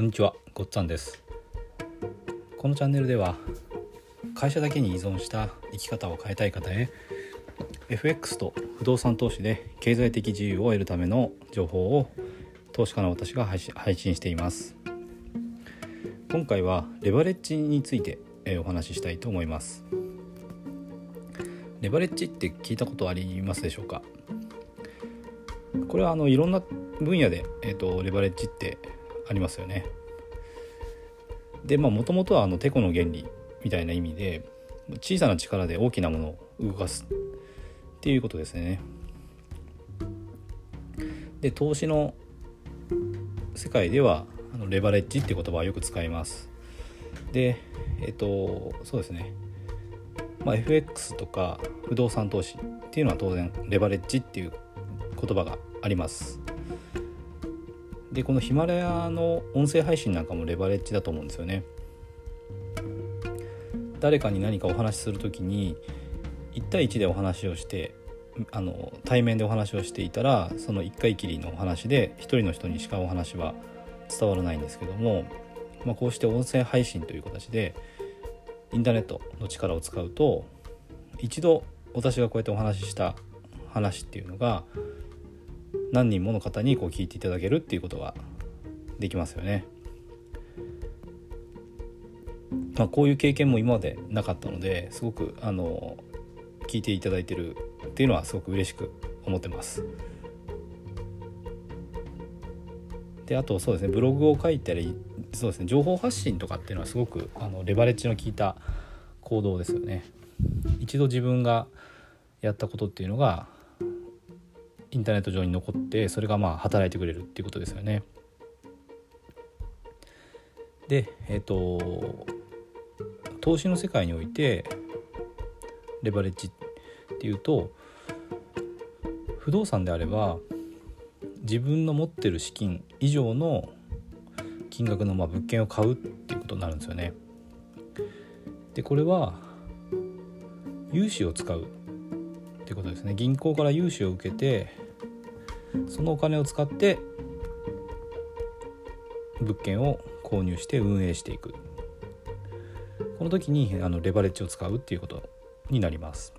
こんにちは、ごっつぁんです。このチャンネルでは会社だけに依存した生き方を変えたい方へ FX と不動産投資で経済的自由を得るための情報を投資家の私が配信しています。今回はレバレッジについてお話ししたいと思います。レバレッジって聞いたことありますでしょうか？これはあのいろんな分野で、えーと、レバレッジってありますよね。でまあもともとはあのテコの原理みたいな意味で小さな力で大きなものを動かすっていうことですね。で投資の世界ではあのレバレッジって言葉はよく使います。でえっ、とそうですね、まあ、FX とか不動産投資っていうのは当然レバレッジっていう言葉があります。でこのヒマラヤの音声配信なんかもレバレッジだと思うんですよね。誰かに何かお話しする時に1対1でお話をしてあの対面でお話をしていたらその1回きりのお話で1人の人にしかお話は伝わらないんですけども、まあ、こうして音声配信という形でインターネットの力を使うと一度私がこうやってお話しした話っていうのが何人もの方にこう聞いていただけるっていうことができますよね。まあ、こういう経験も今までなかったのですごくあの聞いていただいてるっていうのはすごく嬉しく思ってます。であとそうですねブログを書いたりそうですね情報発信とかっていうのはすごくあのレバレッジの効いた行動ですよね。一度自分がやったことっていうのがインターネット上に残ってそれがまあ働いてくれるっていうことですよね。でえっ、ー、と投資の世界においてレバレッジっていうと不動産であれば自分の持ってる資金以上の金額のまあ物件を買うっていうことになるんですよね。でこれは融資を使うってことですね。銀行から融資を受けてそのお金を使って物件を購入して運営していく。この時にあのレバレッジを使うっていうことになります。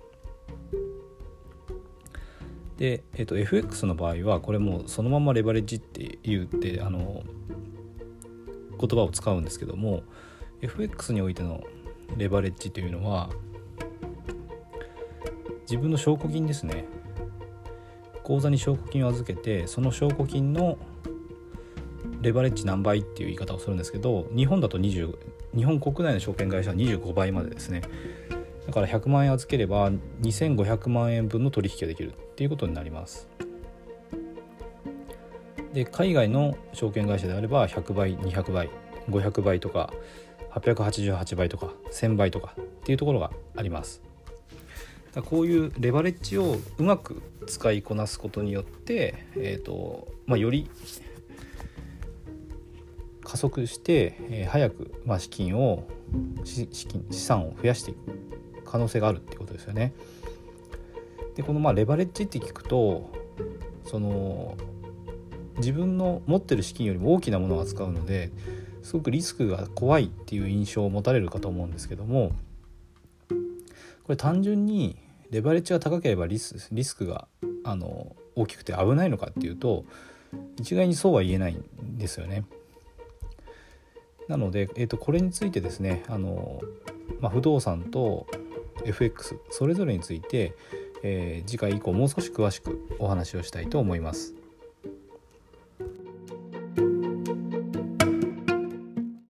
で、えーと、FX の場合はこれもそのままレバレッジって言ってあの言葉を使うんですけども FX においてのレバレッジというのは自分の証拠金ですね。口座に証拠金を預けてその証拠金のレバレッジ何倍っていう言い方をするんですけど日本だと20日本国内の証券会社は25倍までですね。だから100万円預ければ2500万円分の取引ができるっていうことになります。で海外の証券会社であれば100倍200倍500倍とか888倍とか1000倍とかっていうところがあります。だこういうレバレッジをうまく使いこなすことによって、えーとまあ、より加速して、えー、早く、まあ、資金を資金資産を増やしていく可能性があるっていうことですよね。でこのまあレバレッジって聞くとその自分の持ってる資金よりも大きなものを扱うのですごくリスクが怖いっていう印象を持たれるかと思うんですけどもこれ単純にレバレッジが高ければリスリスクがあの大きくて危ないのかっていうと一概にそうは言えないんですよね。なので、えー、とこれについてですねあの、まあ、不動産と FX それぞれについて、えー、次回以降もう少し詳しくお話をしたいと思います。